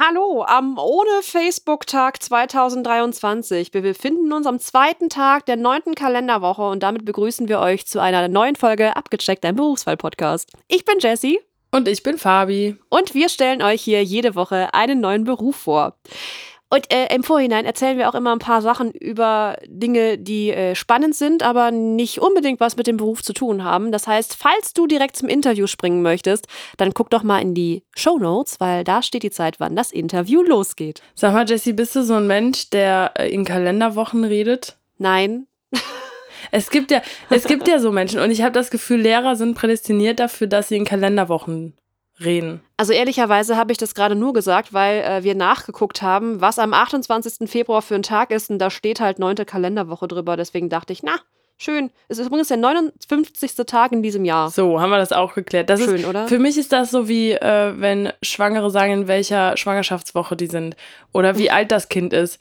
Hallo am ohne Facebook-Tag 2023. Wir befinden uns am zweiten Tag der neunten Kalenderwoche und damit begrüßen wir euch zu einer neuen Folge Abgecheckt, ein Berufswahl-Podcast. Ich bin Jessie. Und ich bin Fabi. Und wir stellen euch hier jede Woche einen neuen Beruf vor. Und äh, im Vorhinein erzählen wir auch immer ein paar Sachen über Dinge, die äh, spannend sind, aber nicht unbedingt was mit dem Beruf zu tun haben. Das heißt, falls du direkt zum Interview springen möchtest, dann guck doch mal in die Show Notes, weil da steht die Zeit, wann das Interview losgeht. Sag mal, Jessie, bist du so ein Mensch, der äh, in Kalenderwochen redet? Nein. Es gibt ja, es gibt ja so Menschen und ich habe das Gefühl, Lehrer sind prädestiniert dafür, dass sie in Kalenderwochen reden. Also ehrlicherweise habe ich das gerade nur gesagt, weil äh, wir nachgeguckt haben, was am 28. Februar für ein Tag ist und da steht halt neunte Kalenderwoche drüber. Deswegen dachte ich, na, schön. Es ist übrigens der 59. Tag in diesem Jahr. So, haben wir das auch geklärt. Das Schön, ist, oder? Für mich ist das so wie, äh, wenn Schwangere sagen, in welcher Schwangerschaftswoche die sind oder wie alt das Kind ist.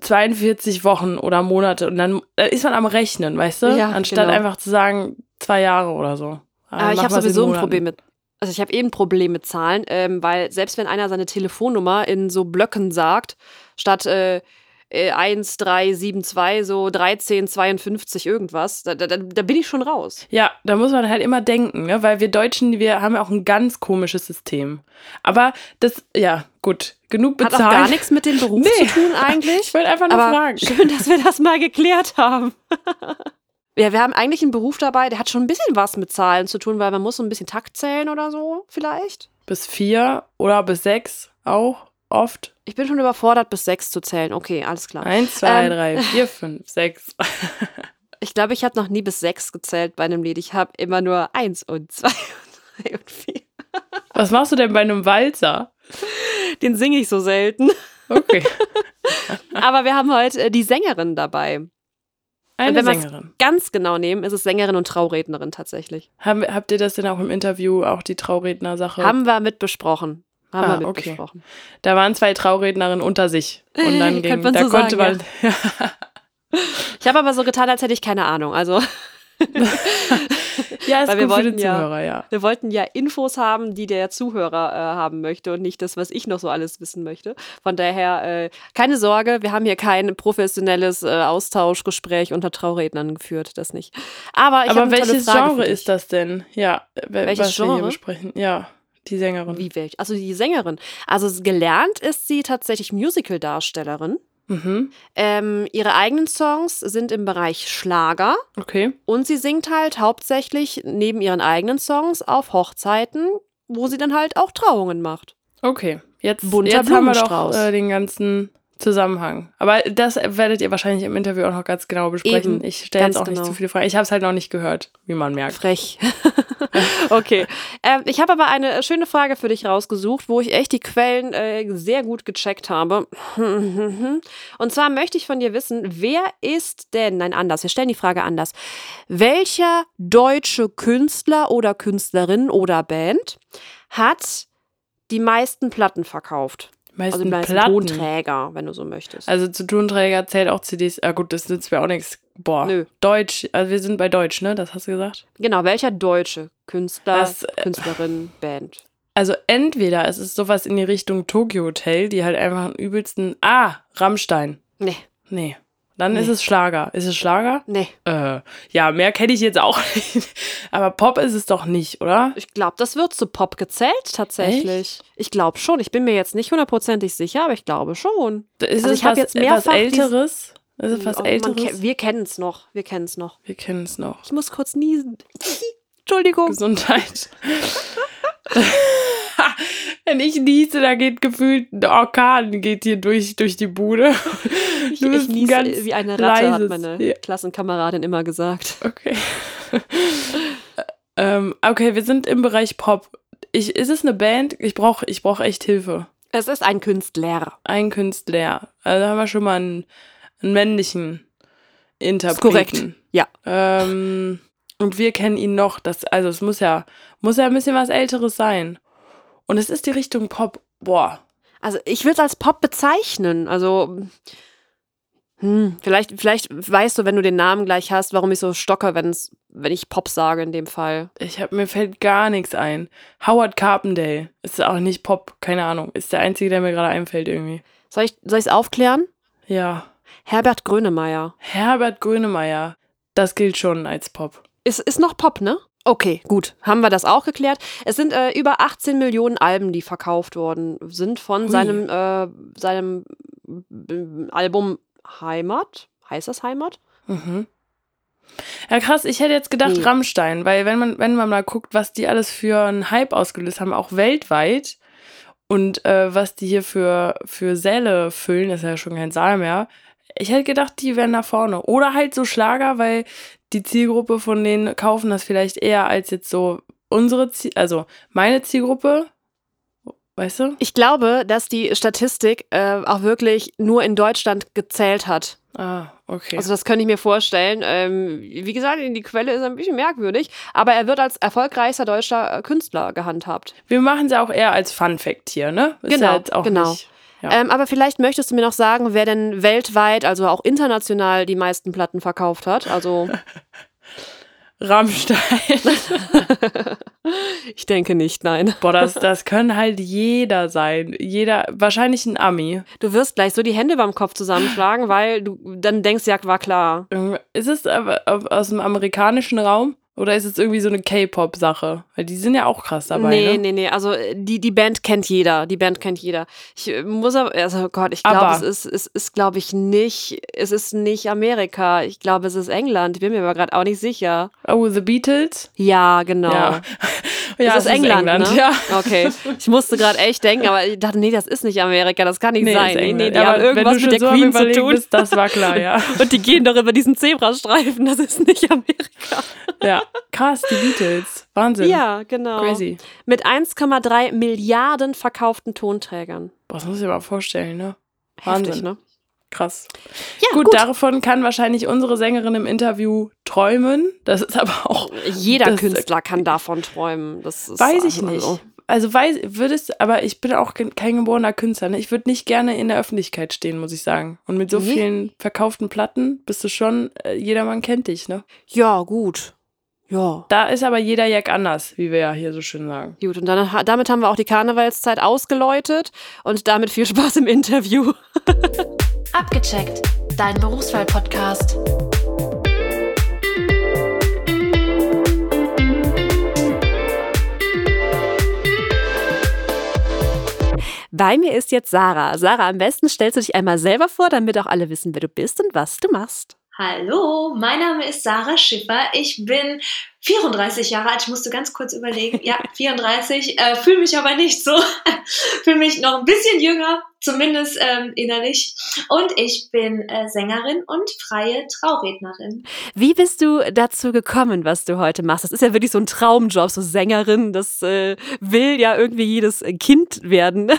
42 Wochen oder Monate und dann ist man am Rechnen, weißt du? Ja, Anstatt genau. einfach zu sagen, zwei Jahre oder so. Aber ich Mach habe sowieso ein. Problem mit. Also ich habe eben ein Problem mit Zahlen, ähm, weil selbst wenn einer seine Telefonnummer in so Blöcken sagt, statt äh, äh, 1, 3, 7, 2, so 13, 52 irgendwas, da, da, da bin ich schon raus. Ja, da muss man halt immer denken, ne? weil wir Deutschen, wir haben ja auch ein ganz komisches System. Aber das, ja, gut, genug Hat bezahlt. auch gar nichts mit dem Beruf Nee. zu tun eigentlich. Ich wollte einfach nur Aber fragen. schön, dass wir das mal geklärt haben. ja, wir haben eigentlich einen Beruf dabei, der hat schon ein bisschen was mit Zahlen zu tun, weil man muss so ein bisschen Takt zählen oder so, vielleicht. Bis vier oder bis sechs auch oft. Ich bin schon überfordert, bis sechs zu zählen. Okay, alles klar. Eins, zwei, Ähm. drei, vier, fünf, sechs. Ich glaube, ich habe noch nie bis sechs gezählt bei einem Lied. Ich habe immer nur eins und zwei und drei und vier. Was machst du denn bei einem Walzer? Den singe ich so selten. Okay. Aber wir haben heute äh, die Sängerin dabei. Eine wenn man's- Sängerin. Ganz genau nehmen, ist es Sängerin und Traurednerin tatsächlich. Haben, habt ihr das denn auch im Interview, auch die Trauredner-Sache? Haben wir mit besprochen. Haben Ah, wir mit okay. besprochen. Da waren zwei Traurednerinnen unter sich. Und dann ging, da so konnte sagen, man. Ich habe aber so getan, als hätte ich keine Ahnung. Also, Ja, ist Weil wir wollten ja- Zuhörer, ja. wir wollten ja Infos haben, die der Zuhörer äh, haben möchte und nicht das, was ich noch so alles wissen möchte. Von daher, äh, keine Sorge, wir haben hier kein professionelles äh, Austauschgespräch unter Traurednern geführt, das nicht. Aber ich Aber welches Genre ist das denn? Ja, wel- Welches was wir hier Genre? besprechen. Ja, die Sängerin. Wie welch? Also die Sängerin. Also gelernt ist sie tatsächlich Musical-Darstellerin. Mhm. Ähm, ihre eigenen Songs sind im Bereich Schlager Okay. und sie singt halt hauptsächlich neben ihren eigenen Songs auf Hochzeiten, wo sie dann halt auch Trauungen macht. Okay. Jetzt, Bunter jetzt haben wir doch äh, den ganzen Zusammenhang. Aber das werdet ihr wahrscheinlich im Interview auch noch ganz genau besprechen. Eben, ich stelle jetzt auch nicht genau. zu viele Fragen. Ich habe es halt noch nicht gehört, wie man merkt. Frech. okay. Ähm, ich habe aber eine schöne Frage für dich rausgesucht, wo ich echt die Quellen äh, sehr gut gecheckt habe. Und zwar möchte ich von dir wissen, wer ist denn, nein, anders, wir stellen die Frage anders. Welcher deutsche Künstler oder Künstlerin oder Band hat die meisten Platten verkauft? Meisten Also meisten. Tonträger, wenn du so möchtest. Also zu Tonträger zählt auch CDs. Ah gut, das nützt mir auch nichts. Boah. Nö. Deutsch. Also wir sind bei Deutsch, ne? Das hast du gesagt? genau, welcher deutsche Künstler, Das, äh, Künstlerin, Band? Also entweder es ist sowas in die Richtung Tokyo Hotel, die halt einfach einen übelsten. Ah, Rammstein. Nee, Nee. Dann Nee. ist es Schlager. Ist es Schlager? nee. Äh, ja, mehr kenne ich jetzt auch nicht. Aber Pop ist es doch nicht, oder? Ich glaube, das wird zu Pop gezählt tatsächlich. Ich glaube schon. Ich bin mir jetzt nicht hundertprozentig sicher, aber ich glaube schon. Ist Also es ich hab was, jetzt mehrfach Älteres? Ist es was Oh, man Älteres? ke- wir kennen es noch. Wir kennen es noch. Wir kennen es noch. Ich muss kurz niesen. Entschuldigung. Gesundheit. Wenn ich niese, da geht gefühlt ein Orkan geht hier durch, durch die Bude. Ich, Du ich bist ein niese ganz wie eine Ratte, hat leises- meine Ja. Klassenkameradin immer gesagt. Okay. ähm, okay, wir sind im Bereich Pop. Ich, ist es eine Band? Ich brauche ich brauch echt Hilfe. Es ist ein Künstler. Ein Künstler. Also haben wir schon mal einen, einen männlichen Interpreten. korrekt. Ja. Ähm, und wir kennen ihn noch. Das, also es muss ja, muss ja ein bisschen was Älteres sein. Und es ist die Richtung Pop. Boah. Also ich würde es als Pop bezeichnen. Also Hm, vielleicht, vielleicht weißt du, wenn du den Namen gleich hast, warum ich so stocke, wenn's, wenn ich Pop sage in dem Fall. Ich hab, mir fällt gar nichts ein. Howard Carpendale ist auch nicht Pop, keine Ahnung. Ist der einzige, der mir gerade einfällt irgendwie. Soll ich es aufklären? Ja. Herbert Grönemeyer. Herbert Grönemeyer. Das gilt schon als Pop. Ist, ist noch Pop, ne? Okay, gut. Haben wir das auch geklärt. Es sind äh, über 18 Millionen Alben, die verkauft worden sind von Hui. seinem, äh, seinem äh, Album Heimat. Heißt das Heimat? Mhm. Ja, krass, ich hätte jetzt gedacht Nee. Rammstein, weil wenn man, wenn man mal guckt, was die alles für einen Hype ausgelöst haben, auch weltweit, und äh, was die hier für, für Säle füllen, ist ja schon kein Saal mehr. Ich hätte gedacht, die wären da vorne. Oder halt so Schlager, weil die Zielgruppe von denen kaufen das vielleicht eher als jetzt so unsere Ziel, also meine Zielgruppe. Weißt du? Ich glaube, dass die Statistik äh, auch wirklich nur in Deutschland gezählt hat. Ah, okay. Also das könnte ich mir vorstellen. Ähm, wie gesagt, die Quelle ist ein bisschen merkwürdig, aber er wird als erfolgreichster deutscher äh, Künstler gehandhabt. Wir machen es ja auch eher als Fun Fact hier, ne? Ist Genau, auch genau. Nicht, ja. Ähm, aber vielleicht möchtest du mir noch sagen, wer denn weltweit, also auch international, die meisten Platten verkauft hat. Also Rammstein. ich denke nicht, nein. Boah, das, das können halt jeder sein. Jeder, wahrscheinlich ein Ami. Du wirst gleich so die Hände beim Kopf zusammenschlagen, weil du dann denkst, ja, war klar. Ist es aber aus dem amerikanischen Raum? Oder ist es irgendwie so eine K-Pop-Sache? Weil die sind ja auch krass dabei, nee, ne? nee, nee. Also äh, die, die Band kennt jeder. Die Band kennt jeder. Ich äh, muss aber, also Gott, ich glaube, es ist, es ist, glaube ich, nicht, es ist nicht Amerika. Ich glaube, es ist England. Ich bin mir aber gerade auch nicht sicher. Oh, The Beatles? Ja, genau. Ja. ja, es ist England, ne? ja. Okay. Ich musste gerade echt denken, aber ich dachte, nee, das ist nicht Amerika, das kann nicht Nee, sein. ist Nee, nee, England. die haben Aber irgendwas wenn du mit der so Queen zu tun. Bist, das war klar, ja. Und die gehen doch über diesen Zebrastreifen, das ist nicht Amerika. ja. Krass, die Beatles. Wahnsinn. Ja, genau. Crazy. Mit 1,3 Milliarden verkauften Tonträgern. Boah, das muss ich mir mal vorstellen, ne? Wahnsinn. Heftig, ne? Krass. Ja, gut, gut. davon kann wahrscheinlich unsere Sängerin im Interview träumen. Das ist aber auch Jeder das- Künstler kann davon träumen. Das ist Weiß ich also- nicht. Also weiß, würdest, aber ich bin auch kein geborener Künstler. Ne? Ich würde nicht gerne in der Öffentlichkeit stehen, muss ich sagen. Und mit so Nee. vielen verkauften Platten bist du schon, äh, jedermann kennt dich, ne? Ja, gut. Ja. Da ist aber jeder Jack anders, wie wir ja hier so schön sagen. Gut, und dann, damit haben wir auch die Karnevalszeit ausgeläutet und damit viel Spaß im Interview. Abgecheckt, dein Berufswahl-Podcast. Bei mir ist jetzt Sarah. Sarah, am besten stellst du dich einmal selber vor, damit auch alle wissen, wer du bist und was du machst. Hallo, mein Name ist Sarah Schiffer. Ich bin 34 Jahre alt. Ich musste ganz kurz überlegen. Ja, 34. Äh, Fühle mich aber nicht so. Fühle mich noch ein bisschen jünger, zumindest ähm, innerlich. Und ich bin äh, Sängerin und freie Traurednerin. Wie bist du dazu gekommen, was du heute machst? Das ist ja wirklich so ein Traumjob, so Sängerin. Das äh, will ja irgendwie jedes Kind werden.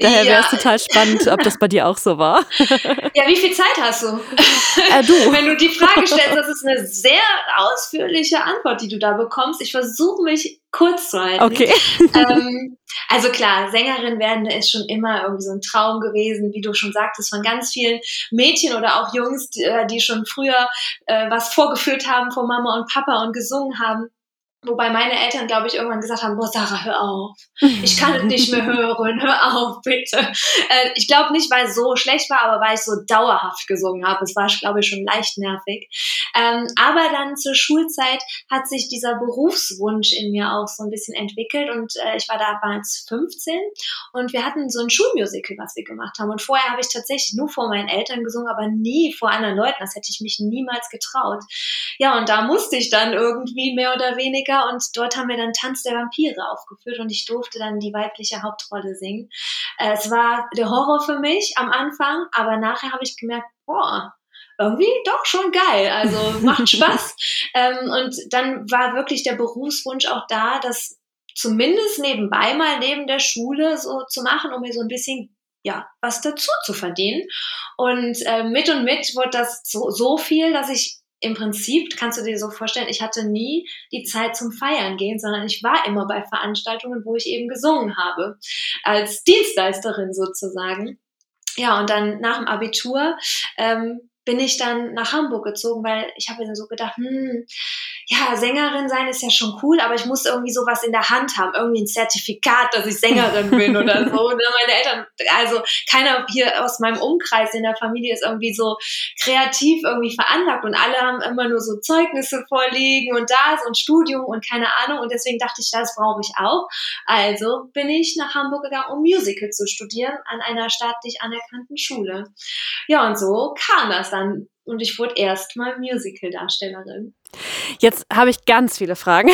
Daher wäre es Ja. total spannend, ob das bei dir auch so war. Ja, wie viel Zeit hast du? Äh, du. Wenn du die Frage stellst, das ist eine sehr ausführliche Antwort, die du da bekommst. Ich versuche mich kurz zu halten. Okay. ähm, also klar, Sängerin werden ist schon immer irgendwie so ein Traum gewesen, wie du schon sagtest, von ganz vielen Mädchen oder auch Jungs, die, äh, die schon früher äh, was vorgeführt haben vor Mama und Papa und gesungen haben. Wobei meine Eltern, glaube ich, irgendwann gesagt haben, boah, Sarah, hör auf. Ich kann es nicht mehr hören. Hör auf, bitte. Äh, ich glaube nicht, weil es so schlecht war, aber weil ich so dauerhaft gesungen habe. Es war, glaube ich, schon leicht nervig. Ähm, aber dann zur Schulzeit hat sich dieser Berufswunsch in mir auch so ein bisschen entwickelt und äh, ich war damals 15 und wir hatten so ein Schulmusical, was wir gemacht haben. Und vorher habe ich tatsächlich nur vor meinen Eltern gesungen, aber nie vor anderen Leuten. Das hätte ich mich niemals getraut. Ja, und da musste ich dann irgendwie mehr oder weniger und dort haben wir dann Tanz der Vampire aufgeführt und ich durfte dann die weibliche Hauptrolle singen. Äh, es war der Horror für mich am Anfang, aber nachher habe ich gemerkt, boah, irgendwie doch schon geil. Also macht Spaß. ähm, und dann war wirklich der Berufswunsch auch da, das zumindest nebenbei mal neben der Schule so zu machen, um mir so ein bisschen ja, was dazu zu verdienen. Und äh, mit und mit wurde das so, so viel, dass ich im Prinzip, kannst du dir so vorstellen, ich hatte nie die Zeit zum Feiern gehen, sondern ich war immer bei Veranstaltungen, wo ich eben gesungen habe, als Dienstleisterin sozusagen. ja, und dann nach dem Abitur ähm, bin ich dann nach Hamburg gezogen, weil ich habe mir so gedacht, hm, ja, Sängerin sein ist ja schon cool, aber ich muss irgendwie sowas in der Hand haben, irgendwie ein Zertifikat, dass ich Sängerin bin oder so. Ne? Meine Eltern, also keiner hier aus meinem Umkreis in der Familie ist irgendwie so kreativ irgendwie veranlagt und alle haben immer nur so Zeugnisse vorliegen und das und Studium und keine Ahnung und deswegen dachte ich, das brauche ich auch. Also bin ich nach Hamburg gegangen, um Musical zu studieren an einer staatlich anerkannten Schule. Ja, und so kam das dann und ich wurde erstmal Musical-Darstellerin. Jetzt habe ich ganz viele Fragen.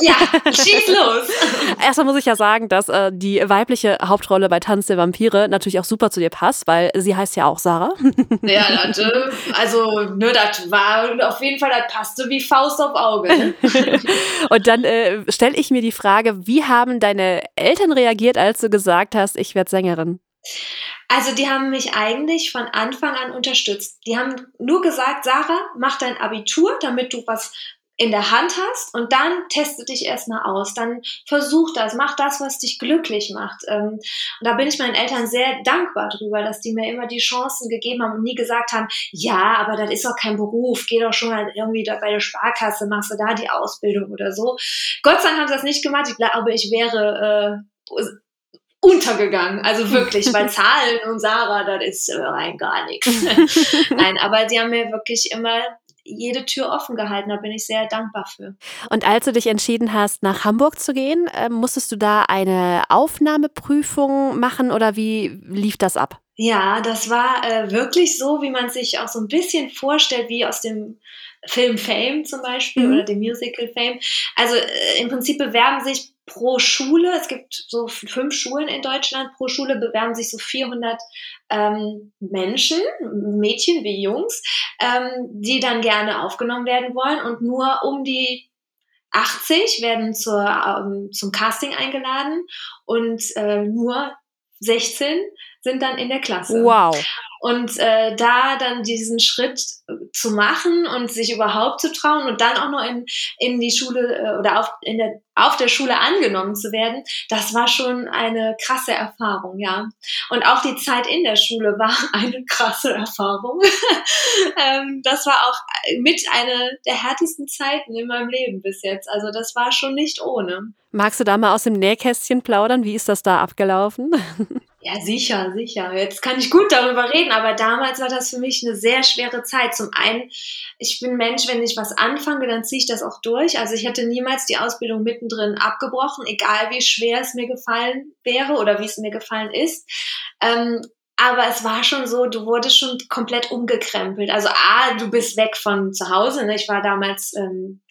Ja, schieß los. Erstmal muss ich ja sagen, dass äh, die weibliche Hauptrolle bei Tanz der Vampire natürlich auch super zu dir passt, weil sie heißt ja auch Sarah. Ja, das, äh, also ne, das war auf jeden Fall, das passte wie Faust auf Auge. Ne? Und dann äh, stelle ich mir die Frage, wie haben deine Eltern reagiert, als du gesagt hast, ich werde Sängerin? Also die haben mich eigentlich von Anfang an unterstützt. Die haben nur gesagt, Sarah, mach dein Abitur, damit du was in der Hand hast und dann teste dich erstmal aus. Dann versuch das, mach das, was dich glücklich macht. Ähm, und da bin ich meinen Eltern sehr dankbar drüber, dass die mir immer die Chancen gegeben haben und nie gesagt haben, ja, aber das ist doch kein Beruf, geh doch schon mal irgendwie da bei der Sparkasse, machst du da die Ausbildung oder so. Gott sei Dank haben sie das nicht gemacht. Ich glaube, ich wäre äh, untergegangen. Also wirklich, weil Zahlen und Sarah, das ist äh, rein gar nichts. Nein, aber sie haben mir wirklich immer jede Tür offen gehalten. Da bin ich sehr dankbar für. Und als du dich entschieden hast, nach Hamburg zu gehen, äh, musstest du da eine Aufnahmeprüfung machen oder wie lief das ab? Ja, das war äh, wirklich so, wie man sich auch so ein bisschen vorstellt, wie aus dem Film Fame zum Beispiel mhm. oder dem Musical Fame. Also äh, im Prinzip bewerben sich pro Schule, es gibt so fünf Schulen in Deutschland, pro Schule bewerben sich so 400 ähm, Menschen, Mädchen wie Jungs, ähm, die dann gerne aufgenommen werden wollen und nur um die 80 werden zur, ähm, zum Casting eingeladen und äh, nur 16 sind dann in der Klasse. Wow. Und äh, da dann diesen Schritt zu machen und sich überhaupt zu trauen und dann auch noch in, in die Schule äh, oder auf, in der, auf der Schule angenommen zu werden, das war schon eine krasse Erfahrung, ja. Und auch die Zeit in der Schule war eine krasse Erfahrung. ähm, das war auch mit einer der härtesten Zeiten in meinem Leben bis jetzt. Also das war schon nicht ohne. Magst du da mal aus dem Nähkästchen plaudern? Wie ist das da abgelaufen? Ja, sicher, sicher. Jetzt kann ich gut darüber reden, aber damals war das für mich eine sehr schwere Zeit. Zum einen, ich bin Mensch, wenn ich was anfange, dann ziehe ich das auch durch. Also ich hätte niemals die Ausbildung mittendrin abgebrochen, egal wie schwer es mir gefallen wäre oder wie es mir gefallen ist. Ähm, aber es war schon so, du wurdest schon komplett umgekrempelt. Also A, du bist weg von zu Hause. Ne? Ich war damals ähm,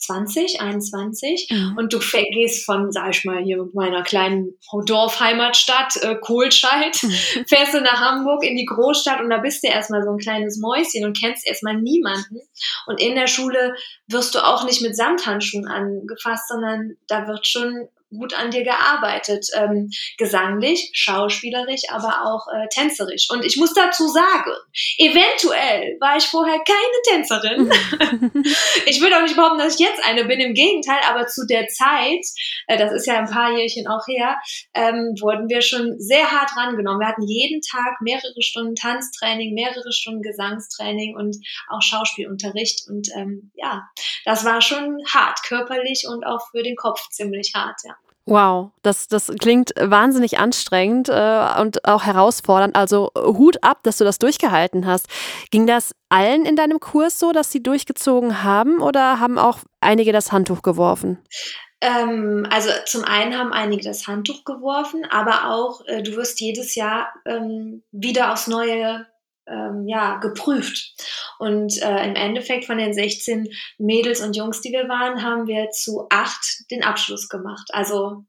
20, 21 mhm. und du gehst von, sag ich mal, hier meiner kleinen Dorfheimatstadt äh, Kohlscheid, mhm. fährst du nach Hamburg in die Großstadt und da bist du erstmal so ein kleines Mäuschen und kennst erstmal niemanden. Und in der Schule wirst du auch nicht mit Samthandschuhen angefasst, sondern da wird schon gut an dir gearbeitet. Ähm, gesanglich, schauspielerisch, aber auch äh, tänzerisch. Und ich muss dazu sagen, eventuell war ich vorher keine Tänzerin. ich würde auch nicht behaupten, dass ich jetzt eine bin, im Gegenteil, aber zu der Zeit, äh, das ist ja ein paar Jährchen auch her, ähm, wurden wir schon sehr hart rangenommen. Wir hatten jeden Tag mehrere Stunden Tanztraining, mehrere Stunden Gesangstraining und auch Schauspielunterricht. Und ähm, ja, das war schon hart, körperlich und auch für den Kopf ziemlich hart, ja. Wow, das, das klingt wahnsinnig anstrengend äh, und auch herausfordernd. Also Hut ab, dass du das durchgehalten hast. Ging das allen in deinem Kurs so, dass sie durchgezogen haben oder haben auch einige das Handtuch geworfen? Ähm, also zum einen haben einige das Handtuch geworfen, aber auch äh, du wirst jedes Jahr ähm, wieder aufs Neue ähm, ja, geprüft. Und äh, im Endeffekt von den 16 Mädels und Jungs, die wir waren, haben wir zu acht den Abschluss gemacht. Also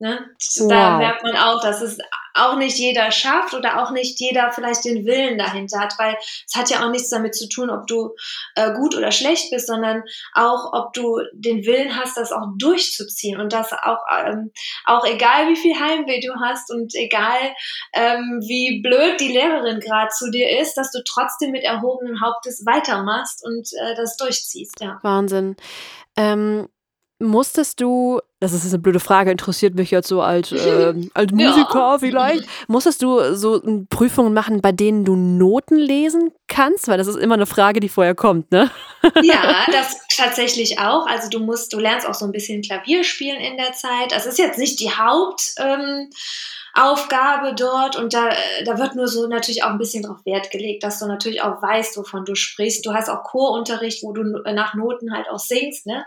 Ne? Wow. Da merkt man auch, dass es auch nicht jeder schafft oder auch nicht jeder vielleicht den Willen dahinter hat, weil es hat ja auch nichts damit zu tun, ob du äh, gut oder schlecht bist, sondern auch, ob du den Willen hast, das auch durchzuziehen und das auch, ähm, auch egal wie viel Heimweh du hast und egal ähm, wie blöd die Lehrerin gerade zu dir ist, dass du trotzdem mit erhobenem Hauptes weitermachst und äh, das durchziehst. Ja. Wahnsinn. Ähm musstest du, das ist eine blöde Frage, interessiert mich jetzt so als, äh, als Musiker ja. vielleicht, musstest du so Prüfungen machen, bei denen du Noten lesen kannst? Weil das ist immer eine Frage, die vorher kommt, ne? Ja, das tatsächlich auch. Also du musst, du lernst auch so ein bisschen Klavier spielen in der Zeit. Das ist jetzt nicht die Haupt. Ähm, Aufgabe dort und da, da wird nur so natürlich auch ein bisschen drauf Wert gelegt, dass du natürlich auch weißt, wovon du sprichst. Du hast auch Chorunterricht, wo du nach Noten halt auch singst. Ne?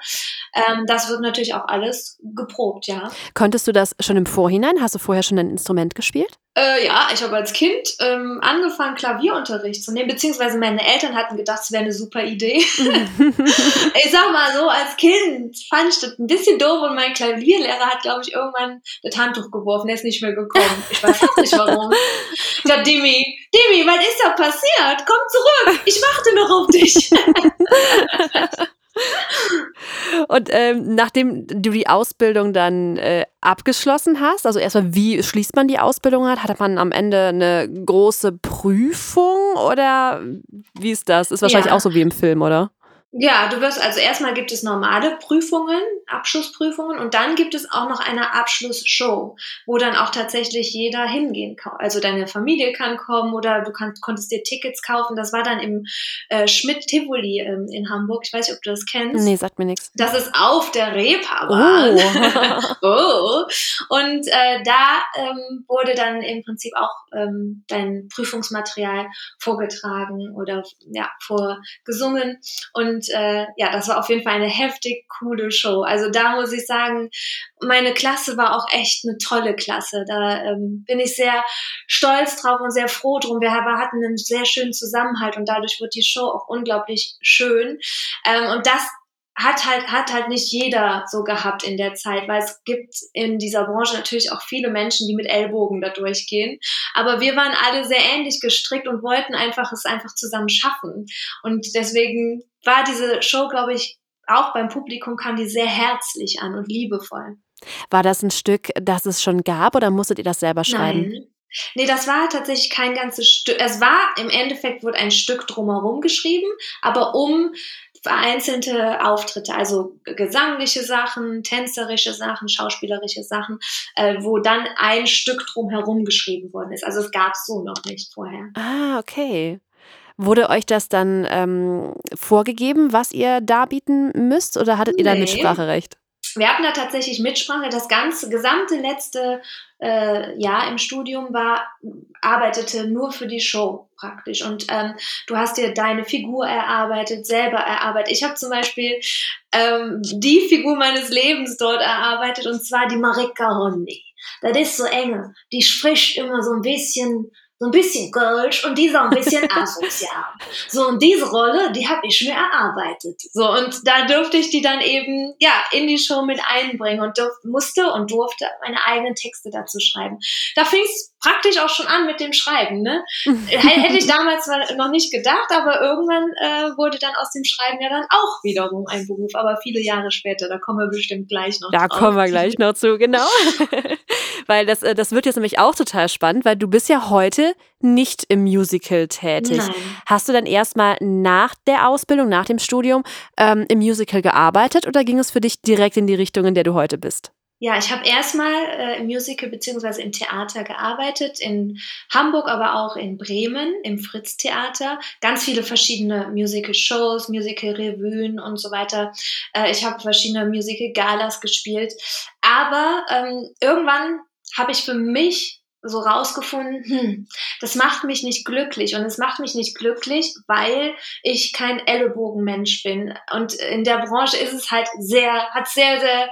Ähm, das wird natürlich auch alles geprobt, ja. Konntest du das schon im Vorhinein? Hast du vorher schon ein Instrument gespielt? Äh, ja, ich habe als Kind ähm, angefangen, Klavierunterricht zu nehmen, beziehungsweise meine Eltern hatten gedacht, es wäre eine super Idee. ich sag mal so, als Kind fand ich das ein bisschen doof und mein Klavierlehrer hat, glaube ich, irgendwann das Handtuch geworfen, der ist nicht mehr gekommen. Ich weiß auch nicht warum. Ich sag, Dimi, Dimi, was ist da passiert? Komm zurück, ich warte noch auf dich. Und ähm, nachdem du die Ausbildung dann äh, abgeschlossen hast, also erstmal, wie schließt man die Ausbildung hat? Hat man am Ende eine große Prüfung oder wie ist das? Ist wahrscheinlich ja. auch so wie im Film, oder? Ja, du wirst also erstmal gibt es normale Prüfungen, Abschlussprüfungen und dann gibt es auch noch eine Abschlussshow, wo dann auch tatsächlich jeder hingehen kann. Also deine Familie kann kommen oder du kannst, konntest dir Tickets kaufen. Das war dann im äh, Schmidt Tivoli ähm, in Hamburg. Ich weiß nicht, ob du das kennst. Nee, sagt mir nichts. Das ist auf der Reeperbahn. Oh. oh. Und äh, da ähm, wurde dann im Prinzip auch ähm, dein Prüfungsmaterial vorgetragen oder ja, vorgesungen und und äh, ja, das war auf jeden Fall eine heftig coole Show. Also da muss ich sagen, meine Klasse war auch echt eine tolle Klasse. Da ähm, bin ich sehr stolz drauf und sehr froh drum. Wir hatten einen sehr schönen Zusammenhalt und dadurch wird die Show auch unglaublich schön. Ähm, und das hat halt, hat halt nicht jeder so gehabt in der Zeit, weil es gibt in dieser Branche natürlich auch viele Menschen, die mit Ellbogen da durchgehen. Aber wir waren alle sehr ähnlich gestrickt und wollten einfach es einfach zusammen schaffen. Und deswegen war diese Show, glaube ich, auch beim Publikum kam die sehr herzlich an und liebevoll. War das ein Stück, das es schon gab oder musstet ihr das selber schreiben? Nein. Nee, das war tatsächlich kein ganzes Stück. Es war im Endeffekt wurde ein Stück drumherum geschrieben, aber um vereinzelte Auftritte, also gesangliche Sachen, tänzerische Sachen, schauspielerische Sachen, äh, wo dann ein Stück drumherum geschrieben worden ist. Also es gab es so noch nicht vorher. Ah, okay. Wurde euch das dann ähm, vorgegeben, was ihr darbieten müsst, oder hattet ihr da Mitspracherecht? Wir hatten da tatsächlich Mitsprache. Das ganze gesamte letzte äh, Jahr im Studium war, arbeitete nur für die Show praktisch. Und ähm, du hast dir deine Figur erarbeitet, selber erarbeitet. Ich habe zum Beispiel ähm, die Figur meines Lebens dort erarbeitet, und zwar die Marika Honey. Das ist so enge. Die spricht immer so ein bisschen so ein bisschen Kölsch und dieser ein bisschen asozial. So, und diese Rolle, die habe ich mir erarbeitet. So, und da durfte ich die dann eben, ja, in die Show mit einbringen und durf, musste und durfte meine eigenen Texte dazu schreiben. Da fing es praktisch auch schon an mit dem Schreiben, ne? Hätte ich damals noch nicht gedacht, aber irgendwann äh, wurde dann aus dem Schreiben ja dann auch wiederum ein Beruf, aber viele Jahre später, da kommen wir bestimmt gleich noch Da drauf. kommen wir gleich noch zu, genau. weil das, äh, das wird jetzt nämlich auch total spannend, weil du bist ja heute nicht im Musical tätig. Nein. Hast du dann erstmal nach der Ausbildung, nach dem Studium ähm, im Musical gearbeitet oder ging es für dich direkt in die Richtung, in der du heute bist? Ja, ich habe erstmal äh, im Musical beziehungsweise im Theater gearbeitet, in Hamburg, aber auch in Bremen, im Fritz-Theater. Ganz viele verschiedene Musical-Shows, Musical-Revuen und so weiter. Äh, ich habe verschiedene Musical-Galas gespielt. Aber ähm, irgendwann habe ich für mich so rausgefunden, hm, das macht mich nicht glücklich und es macht mich nicht glücklich, weil ich kein Ellenbogenmensch bin und in der Branche ist es halt sehr, hat sehr, sehr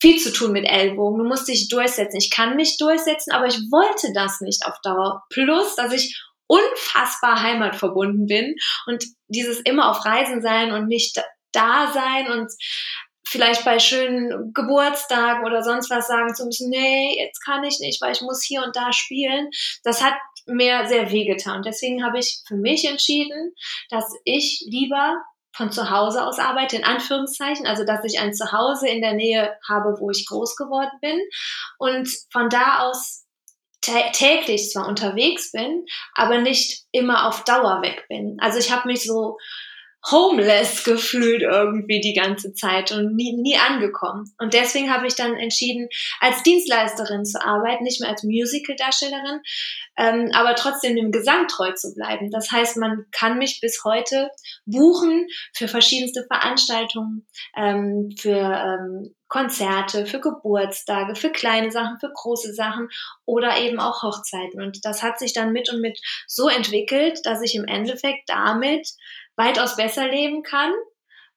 viel zu tun mit Ellbogen. Du musst dich durchsetzen. Ich kann mich durchsetzen, aber ich wollte das nicht auf Dauer. Plus, dass ich unfassbar heimatverbunden bin und dieses immer auf Reisen sein und nicht da sein und vielleicht bei schönen Geburtstagen oder sonst was sagen zu müssen, nee, jetzt kann ich nicht, weil ich muss hier und da spielen. Das hat mir sehr wehgetan. Deswegen habe ich für mich entschieden, dass ich lieber von zu Hause aus arbeite, in Anführungszeichen, also dass ich ein Zuhause in der Nähe habe, wo ich groß geworden bin und von da aus täglich zwar unterwegs bin, aber nicht immer auf Dauer weg bin. Also ich habe mich so homeless gefühlt irgendwie die ganze Zeit und nie, nie angekommen. Und deswegen habe ich dann entschieden, als Dienstleisterin zu arbeiten, nicht mehr als Musical-Darstellerin, ähm, aber trotzdem dem Gesang treu zu bleiben. Das heißt, man kann mich bis heute buchen für verschiedenste Veranstaltungen, ähm, für ähm, Konzerte, für Geburtstage, für kleine Sachen, für große Sachen oder eben auch Hochzeiten. Und das hat sich dann mit und mit so entwickelt, dass ich im Endeffekt damit weitaus besser leben kann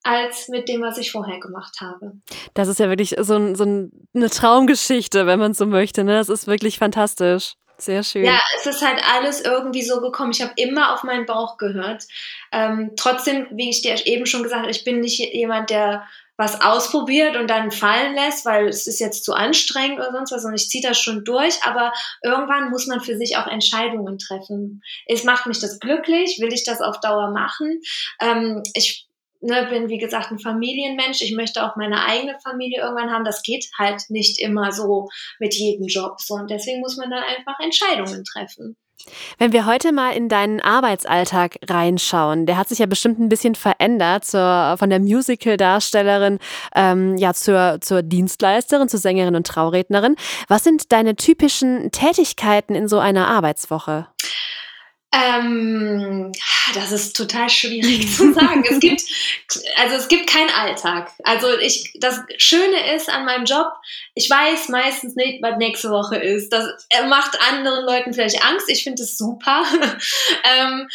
als mit dem, was ich vorher gemacht habe. Das ist ja wirklich so, ein, so eine Traumgeschichte, wenn man so möchte. Ne? Das ist wirklich fantastisch. Sehr schön. Ja, es ist halt alles irgendwie so gekommen. Ich habe immer auf meinen Bauch gehört. Ähm, trotzdem, wie ich dir eben schon gesagt habe, ich bin nicht jemand, der was ausprobiert und dann fallen lässt, weil es ist jetzt zu anstrengend oder sonst was und ich ziehe das schon durch, aber irgendwann muss man für sich auch Entscheidungen treffen. Es macht mich das glücklich, will ich das auf Dauer machen? Ähm, ich ne, bin, wie gesagt, ein Familienmensch. Ich möchte auch meine eigene Familie irgendwann haben. Das geht halt nicht immer so mit jedem Job. So, und deswegen muss man dann einfach Entscheidungen treffen. Wenn wir heute mal in deinen Arbeitsalltag reinschauen, der hat sich ja bestimmt ein bisschen verändert zur, von der Musical-Darstellerin ähm, ja, zur, zur Dienstleisterin, zur Sängerin und Traurednerin. Was sind deine typischen Tätigkeiten in so einer Arbeitswoche? Ähm, das ist total schwierig zu sagen. es gibt, also es gibt keinen Alltag. Also ich, das Schöne ist an meinem Job, ich weiß meistens nicht, was nächste Woche ist. Das macht anderen Leuten vielleicht Angst. Ich finde es super. ähm,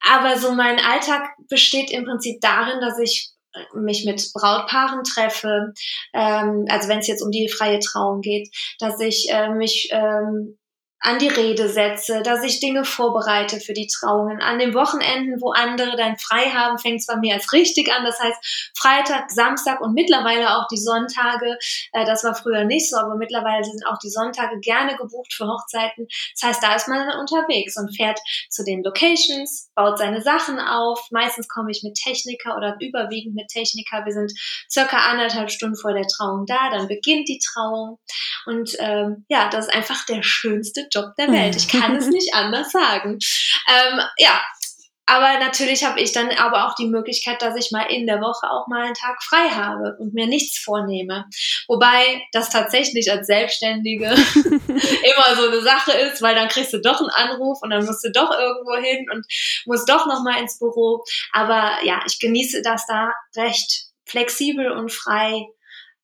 aber so mein Alltag besteht im Prinzip darin, dass ich mich mit Brautpaaren treffe, ähm, also wenn es jetzt um die freie Trauung geht, dass ich äh, mich ähm, an die Rede setze, dass ich Dinge vorbereite für die Trauungen. An den Wochenenden, wo andere dann frei haben, fängt es bei mir als richtig an. Das heißt, Freitag, Samstag und mittlerweile auch die Sonntage. Äh, das war früher nicht so, aber mittlerweile sind auch die Sonntage gerne gebucht für Hochzeiten. Das heißt, da ist man dann unterwegs und fährt zu den Locations, baut seine Sachen auf. Meistens komme ich mit Techniker oder überwiegend mit Techniker. Wir sind circa anderthalb Stunden vor der Trauung da. Dann beginnt die Trauung. Und ähm, ja, das ist einfach der schönste Job der Welt. Ich kann es nicht anders sagen. Ähm, ja, aber natürlich habe ich dann aber auch die Möglichkeit, dass ich mal in der Woche auch mal einen Tag frei habe und mir nichts vornehme. Wobei das tatsächlich als Selbstständige immer so eine Sache ist, weil dann kriegst du doch einen Anruf und dann musst du doch irgendwo hin und musst doch noch mal ins Büro. Aber ja, ich genieße das da recht flexibel und frei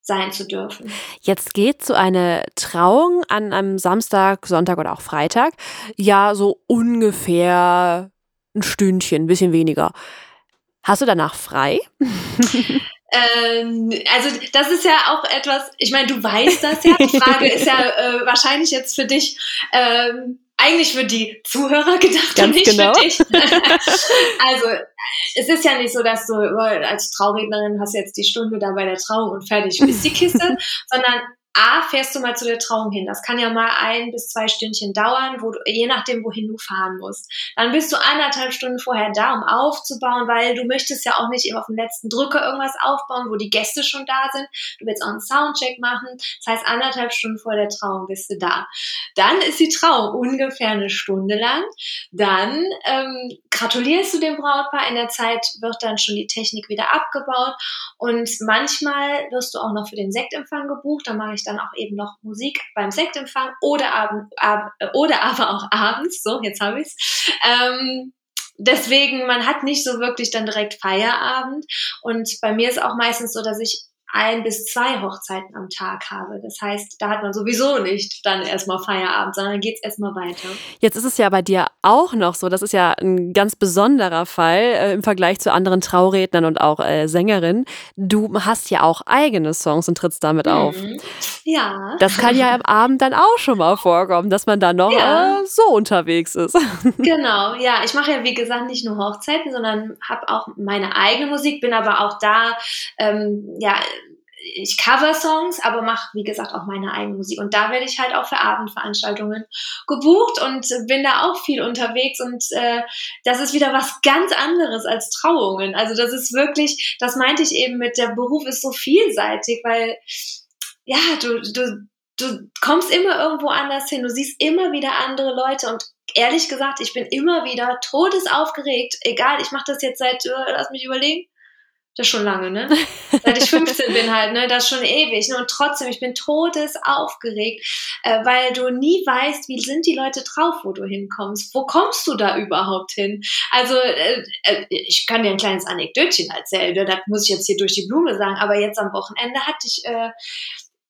sein zu dürfen. Jetzt geht so eine Trauung an einem Samstag, Sonntag oder auch Freitag ja so ungefähr ein Stündchen, ein bisschen weniger. Hast du danach frei? Ähm, also das ist ja auch etwas, ich meine, du weißt das ja. Die Frage ist ja äh, wahrscheinlich jetzt für dich ähm, eigentlich für die Zuhörer gedacht Ganz und nicht genau. für dich. also es ist ja nicht so, dass du als Traurednerin hast jetzt die Stunde da bei der Trauung und fertig ist die Kiste, sondern A, fährst du mal zu der Trauung hin. Das kann ja mal ein bis zwei Stündchen dauern, wo du, je nachdem, wohin du fahren musst. Dann bist du anderthalb Stunden vorher da, um aufzubauen, weil du möchtest ja auch nicht immer auf den letzten Drücker irgendwas aufbauen, wo die Gäste schon da sind. Du willst auch einen Soundcheck machen. Das heißt, anderthalb Stunden vor der Trauung bist du da. Dann ist die Trauung ungefähr eine Stunde lang. Dann ähm, gratulierst du dem Brautpaar. In der Zeit wird dann schon die Technik wieder abgebaut. Und manchmal wirst du auch noch für den Sektempfang gebucht. Da mache ich dann auch eben noch Musik beim Sektempfang oder, abend, ab, oder aber auch abends. So, jetzt habe ich's. Ähm, deswegen, man hat nicht so wirklich dann direkt Feierabend. Und bei mir ist auch meistens so, dass ich ein bis zwei Hochzeiten am Tag habe. Das heißt, da hat man sowieso nicht dann erstmal Feierabend, sondern dann geht's erstmal weiter. Jetzt ist es ja bei dir auch noch so, das ist ja ein ganz besonderer Fall äh, im Vergleich zu anderen Traurednern und auch äh, Sängerinnen. Du hast ja auch eigene Songs und trittst damit auf. Mhm. Ja. Das kann ja am Abend dann auch schon mal vorkommen, dass man da noch Ja. äh, so unterwegs ist. Genau, ja, ich mache ja wie gesagt nicht nur Hochzeiten, sondern habe auch meine eigene Musik, bin aber auch da, ähm, ja, ich cover Songs, aber mache wie gesagt auch meine eigene Musik und da werde ich halt auch für Abendveranstaltungen gebucht und bin da auch viel unterwegs und äh, das ist wieder was ganz anderes als Trauungen. Also das ist wirklich, das meinte ich eben mit der Beruf ist so vielseitig, weil ja, du, du, du kommst immer irgendwo anders hin, du siehst immer wieder andere Leute und ehrlich gesagt, ich bin immer wieder todesaufgeregt. Egal, ich mache das jetzt seit, äh, lass mich überlegen, das ist schon lange, ne? Seit ich 15 bin halt, ne? Das ist schon ewig. Ne? Und trotzdem, ich bin todesaufgeregt, äh, weil du nie weißt, wie sind die Leute drauf, wo du hinkommst. Wo kommst du da überhaupt hin? Also, äh, äh, ich kann dir ein kleines Anekdötchen erzählen. Ne? Das muss ich jetzt hier durch die Blume sagen. Aber jetzt am Wochenende hatte ich äh,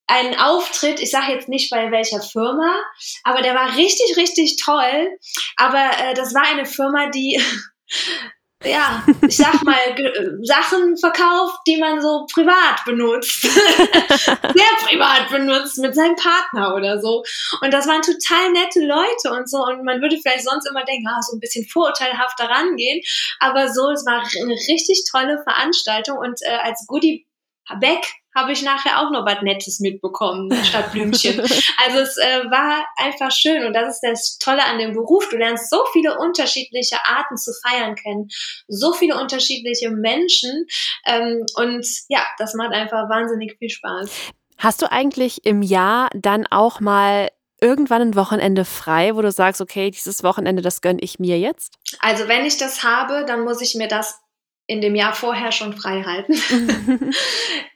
einen Auftritt, ich sage jetzt nicht bei welcher Firma, aber der war richtig, richtig toll. Aber äh, das war eine Firma, die ja, ich sag mal, Sachen verkauft, die man so privat benutzt. Sehr privat benutzt mit seinem Partner oder so. Und das waren total nette Leute und so. Und man würde vielleicht sonst immer denken, ah, so ein bisschen vorurteilhafter rangehen. Aber so, es war eine richtig tolle Veranstaltung. Und äh, als Goodie Bag habe ich nachher auch noch was Nettes mitbekommen, statt Blümchen. also es äh, war einfach schön und das ist das Tolle an dem Beruf. Du lernst so viele unterschiedliche Arten zu feiern kennen, so viele unterschiedliche Menschen ähm, und ja, das macht einfach wahnsinnig viel Spaß. Hast du eigentlich im Jahr dann auch mal irgendwann ein Wochenende frei, wo du sagst, okay, dieses Wochenende, das gönne ich mir jetzt? Also wenn ich das habe, dann muss ich mir das in dem Jahr vorher schon frei halten.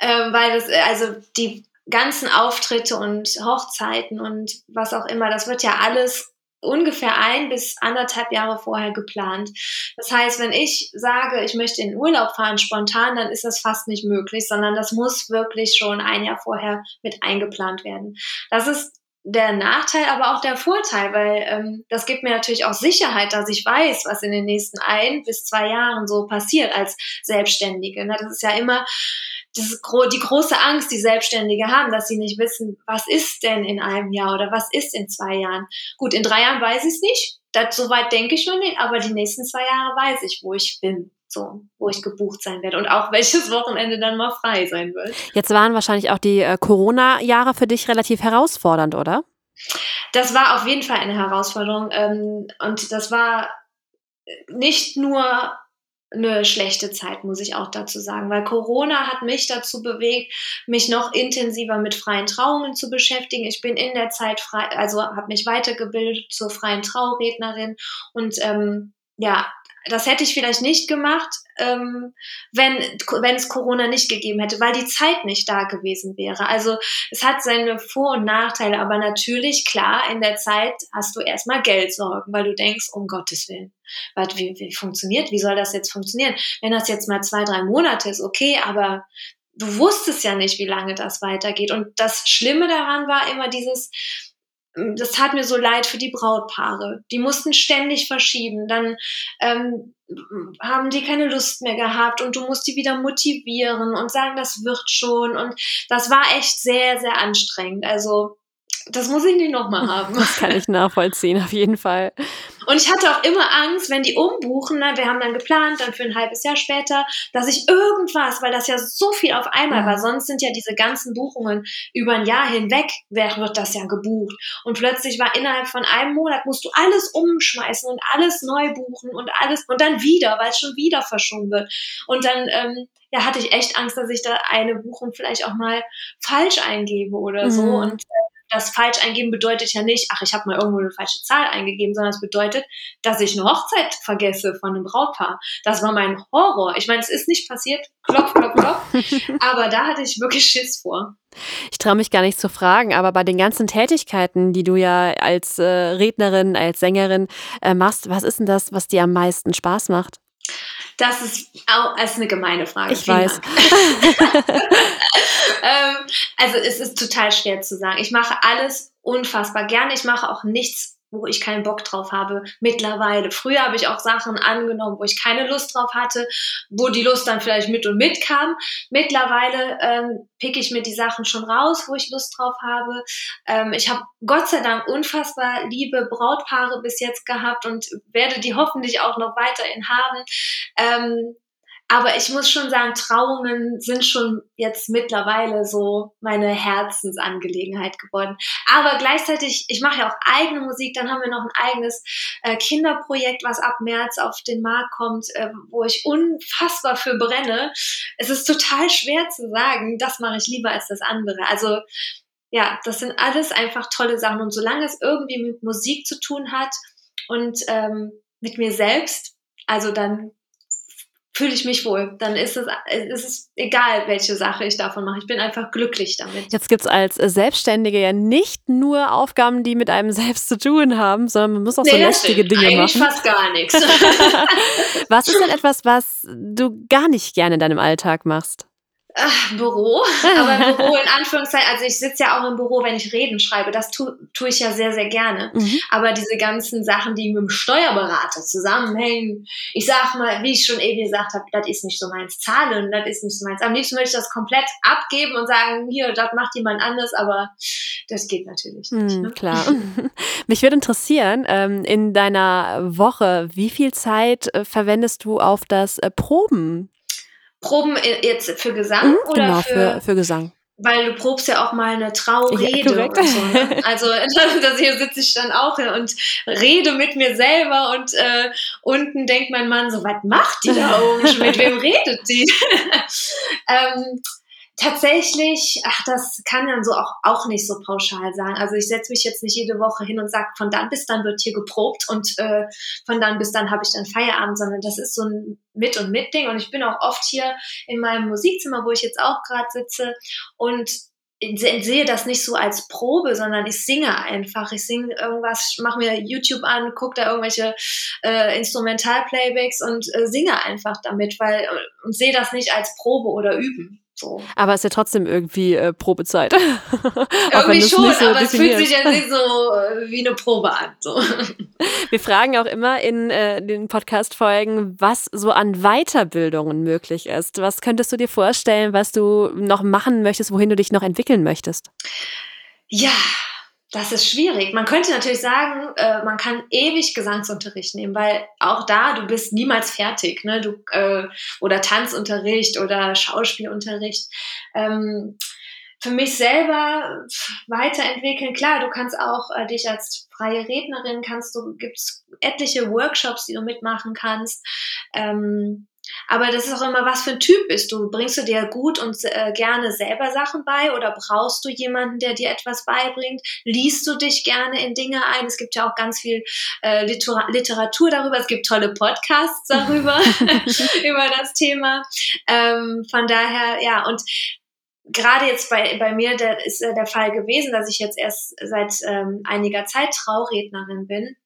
ähm, weil das, also die ganzen Auftritte und Hochzeiten und was auch immer, das wird ja alles ungefähr ein bis anderthalb Jahre vorher geplant. Das heißt, wenn ich sage, ich möchte in Urlaub fahren spontan, dann ist das fast nicht möglich, sondern das muss wirklich schon ein Jahr vorher mit eingeplant werden. Das ist der Nachteil, aber auch der Vorteil, weil ähm, das gibt mir natürlich auch Sicherheit, dass ich weiß, was in den nächsten ein bis zwei Jahren so passiert als Selbstständige. Ne? Das ist ja immer das ist die große Angst, die Selbstständige haben, dass sie nicht wissen, was ist denn in einem Jahr oder was ist in zwei Jahren. Gut, in drei Jahren weiß ich es nicht. Das, soweit denke ich noch nicht, aber die nächsten zwei Jahre weiß ich, wo ich bin so, wo ich gebucht sein werde und auch welches Wochenende dann mal frei sein wird. Jetzt waren wahrscheinlich auch die äh, Corona-Jahre für dich relativ herausfordernd, oder? Das war auf jeden Fall eine Herausforderung ähm, und das war nicht nur eine schlechte Zeit, muss ich auch dazu sagen, weil Corona hat mich dazu bewegt, mich noch intensiver mit freien Trauungen zu beschäftigen. Ich bin in der Zeit frei, also habe mich weitergebildet zur freien Traurednerin und ähm, ja, das hätte ich vielleicht nicht gemacht, ähm, wenn, wenn es Corona nicht gegeben hätte, weil die Zeit nicht da gewesen wäre. Also es hat seine Vor- und Nachteile, aber natürlich, klar, in der Zeit hast du erstmal Geldsorgen, weil du denkst, um Gottes Willen, was, wie, wie funktioniert, wie soll das jetzt funktionieren? Wenn das jetzt mal zwei, drei Monate ist, okay, aber du wusstest ja nicht, wie lange das weitergeht. Und das Schlimme daran war immer dieses, das tat mir so leid für die Brautpaare. Die mussten ständig verschieben. Dann ähm, haben die keine Lust mehr gehabt und du musst die wieder motivieren und sagen, das wird schon. Und das war echt sehr, sehr anstrengend. Also das muss ich nicht nochmal haben. Das kann ich nachvollziehen, auf jeden Fall. Und ich hatte auch immer Angst, wenn die umbuchen, ne, wir haben dann geplant, dann für ein halbes Jahr später, dass ich irgendwas, weil das ja so viel auf einmal war, sonst sind ja diese ganzen Buchungen über ein Jahr hinweg, wird das ja gebucht. Und plötzlich war innerhalb von einem Monat, musst du alles umschmeißen und alles neu buchen und alles, und dann wieder, weil es schon wieder verschoben wird. Und dann, ähm, ja, hatte ich echt Angst, dass ich da eine Buchung vielleicht auch mal falsch eingebe oder so. Mhm. Und äh, das falsch eingeben bedeutet ja nicht, ach, ich habe mal irgendwo eine falsche Zahl eingegeben, sondern es bedeutet, dass ich eine Hochzeit vergesse von einem Brautpaar. Das war mein Horror. Ich meine, es ist nicht passiert, klopf, klopf, klopf, aber da hatte ich wirklich Schiss vor. Ich traue mich gar nicht zu fragen, aber bei den ganzen Tätigkeiten, die du ja als äh, Rednerin, als Sängerin äh, machst, was ist denn das, was dir am meisten Spaß macht? Das ist auch ist eine gemeine Frage. Ich Vielen weiß. ähm, also es ist total schwer zu sagen. Ich mache alles unfassbar gerne. Ich mache auch nichts wo ich keinen Bock drauf habe mittlerweile. Früher habe ich auch Sachen angenommen, wo ich keine Lust drauf hatte, wo die Lust dann vielleicht mit und mit kam. Mittlerweile ähm, pick ich mir die Sachen schon raus, wo ich Lust drauf habe. Ähm, ich habe Gott sei Dank unfassbar liebe Brautpaare bis jetzt gehabt und werde die hoffentlich auch noch weiterhin haben. Ähm, aber ich muss schon sagen, Trauungen sind schon jetzt mittlerweile so meine Herzensangelegenheit geworden. Aber gleichzeitig, ich mache ja auch eigene Musik, dann haben wir noch ein eigenes äh, Kinderprojekt, was ab März auf den Markt kommt, äh, wo ich unfassbar für brenne. Es ist total schwer zu sagen, das mache ich lieber als das andere. Also ja, das sind alles einfach tolle Sachen. Und solange es irgendwie mit Musik zu tun hat, und ähm, mit mir selbst, also dann fühle ich mich wohl. Dann ist es, ist es egal, welche Sache ich davon mache. Ich bin einfach glücklich damit. Jetzt gibt es als Selbstständige ja nicht nur Aufgaben, die mit einem selbst zu tun haben, sondern man muss auch nee, so lästige Dinge Eigentlich machen. fast gar nichts. was ist denn etwas, was du gar nicht gerne in deinem Alltag machst? Ach, Büro, aber Büro in Anführungszeichen, also ich sitze ja auch im Büro, wenn ich Reden schreibe, das tue tu ich ja sehr, sehr gerne. Mhm. Aber diese ganzen Sachen, die mit dem Steuerberater zusammenhängen, ich sag mal, wie ich schon eben gesagt habe, das ist nicht so meins. Zahlen, das ist nicht so meins. Am liebsten möchte ich das komplett abgeben und sagen, hier, das macht jemand anders, aber das geht natürlich nicht. Mhm, ne? Klar. Mich würde interessieren, ähm, in deiner Woche, wie viel Zeit äh, verwendest du auf das äh, Proben? Proben jetzt für Gesang mhm, oder genau, für, für, Gesang? Weil du probst ja auch mal eine Traurede ja, oder so. Ne? Also das hier sitze ich dann auch und rede mit mir selber und äh, unten denkt mein Mann so, was macht die da oben? mit wem redet die? ähm, tatsächlich, ach, das kann man so auch, auch nicht so pauschal sagen. Also ich setze mich jetzt nicht jede Woche hin und sage, von dann bis dann wird hier geprobt und äh, von dann bis dann habe ich dann Feierabend, sondern das ist so ein Mit- und Mit-Ding. Und ich bin auch oft hier in meinem Musikzimmer, wo ich jetzt auch gerade sitze und sehe das nicht so als Probe, sondern ich singe einfach. Ich singe irgendwas, mache mir YouTube an, gucke da irgendwelche äh, Instrumental-Playbacks und äh, singe einfach damit, weil und sehe das nicht als Probe oder Üben. So. Aber es ist ja trotzdem irgendwie äh, Probezeit. irgendwie schon, so aber es fühlt sich ja nicht so äh, wie eine Probe an. So. Wir fragen auch immer in äh, den Podcast-Folgen, was so an Weiterbildungen möglich ist. Was könntest du dir vorstellen, was du noch machen möchtest, wohin du dich noch entwickeln möchtest? Ja, das ist schwierig. Man könnte natürlich sagen, äh, man kann ewig Gesangsunterricht nehmen, weil auch da, du bist niemals fertig, ne? Du, äh, oder Tanzunterricht oder Schauspielunterricht. Ähm, für mich selber weiterentwickeln, klar, du kannst auch äh, dich als freie Rednerin, kannst du, gibt's etliche Workshops, die du mitmachen kannst. Ähm, aber das ist auch immer, was für ein Typ bist du. Bringst du dir gut und äh, gerne selber Sachen bei oder brauchst du jemanden, der dir etwas beibringt? Liest du dich gerne in Dinge ein? Es gibt ja auch ganz viel äh, Liter Literatur darüber. Es gibt tolle Podcasts darüber, über das Thema. Ähm, von daher, ja, und gerade jetzt bei, bei mir der, ist äh, der Fall gewesen, dass ich jetzt erst seit ähm, einiger Zeit Traurednerin bin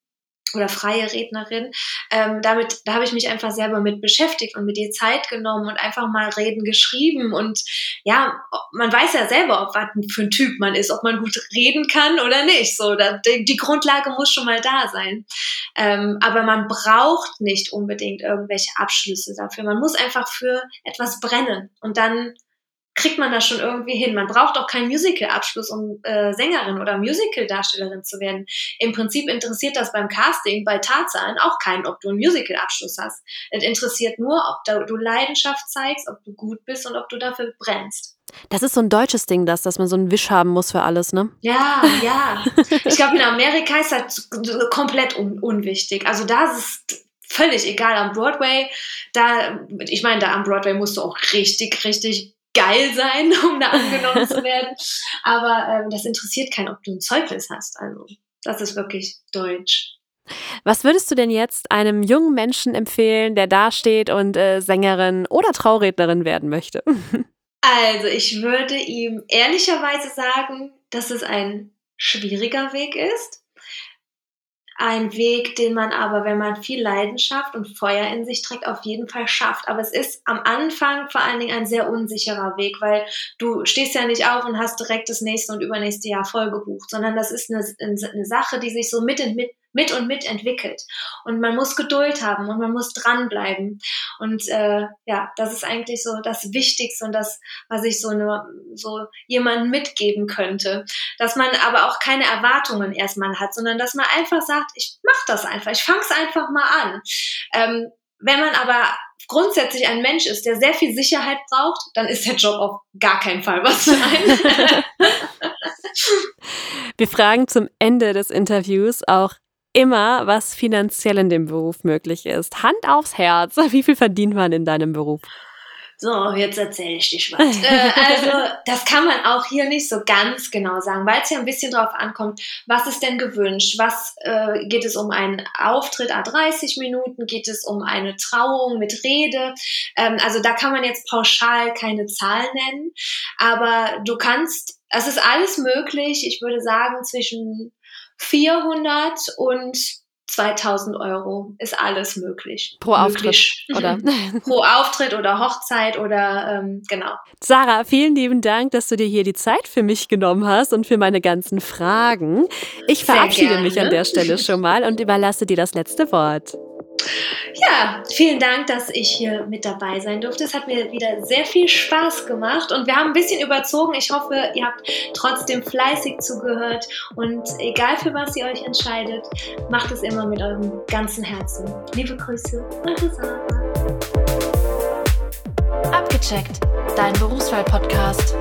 oder freie Rednerin. Ähm, damit, da habe ich mich einfach selber mit beschäftigt und mit dir Zeit genommen und einfach mal Reden geschrieben. Und ja, man weiß ja selber, ob was für ein Typ man ist, ob man gut reden kann oder nicht. So, da, die, die Grundlage muss schon mal da sein. Ähm, aber man braucht nicht unbedingt irgendwelche Abschlüsse dafür. Man muss einfach für etwas brennen und dann kriegt man das schon irgendwie hin. Man braucht auch keinen Musical-Abschluss, um äh, Sängerin oder Musical-Darstellerin zu werden. Im Prinzip interessiert das beim Casting, bei Tarzan auch keinen, ob du einen Musical-Abschluss hast. Es interessiert nur, ob du Leidenschaft zeigst, ob du gut bist und ob du dafür brennst. Das ist so ein deutsches Ding, das, dass man so einen Wisch haben muss für alles, ne? Ja, ja. Ich glaube, in Amerika ist das komplett un unwichtig. Also da ist völlig egal am Broadway. Da, ich meine, da am Broadway musst du auch richtig, richtig geil sein, um da angenommen zu werden. Aber ähm, das interessiert keinen, ob du ein Zeugnis hast. Also das ist wirklich deutsch. Was würdest du denn jetzt einem jungen Menschen empfehlen, der dasteht und äh, Sängerin oder Traurednerin werden möchte? Also ich würde ihm ehrlicherweise sagen, dass es ein schwieriger Weg ist. Ein Weg, den man aber, wenn man viel Leidenschaft und Feuer in sich trägt, auf jeden Fall schafft. Aber es ist am Anfang vor allen Dingen ein sehr unsicherer Weg, weil du stehst ja nicht auf und hast direkt das nächste und übernächste Jahr voll gebucht, sondern das ist eine, eine Sache, die sich so mit, mit, mit und mit entwickelt. Und man muss Geduld haben und man muss dranbleiben. Und äh, ja, das ist eigentlich so das Wichtigste und das, was ich so, so jemandem mitgeben könnte. Dass man aber auch keine Erwartungen erstmal hat, sondern dass man einfach sagt, ich mach das einfach, ich fang's einfach mal an. Ähm, wenn man aber grundsätzlich ein Mensch ist, der sehr viel Sicherheit braucht, dann ist der Job auf gar keinen Fall was für einen. Wir fragen zum Ende des Interviews auch immer, was finanziell in dem Beruf möglich ist. Hand aufs Herz. Wie viel verdient man in deinem Beruf? so, jetzt erzähle ich dich was. äh, also, das kann man auch hier nicht so ganz genau sagen, weil es ja ein bisschen drauf ankommt, was ist denn gewünscht? Was äh, geht es um einen Auftritt a 30 Minuten? Geht es um eine Trauung mit Rede? Ähm, also, da kann man jetzt pauschal keine Zahl nennen, aber du kannst, es ist alles möglich. Ich würde sagen, zwischen 400 und 2000 Euro ist alles möglich. Pro Auftritt, oder? Pro Auftritt oder Hochzeit oder ähm, genau. Sarah, vielen lieben Dank, dass du dir hier die Zeit für mich genommen hast und für meine ganzen Fragen. Ich verabschiede mich an der Stelle schon mal und überlasse dir das letzte Wort. Ja, vielen Dank, dass ich hier mit dabei sein durfte. Es hat mir wieder sehr viel Spaß gemacht und wir haben ein bisschen überzogen. Ich hoffe, ihr habt trotzdem fleißig zugehört und egal für was ihr euch entscheidet, macht es immer mit eurem ganzen Herzen. Liebe Grüße, eure Sarah. Abgecheckt, dein Berufswahl-Podcast.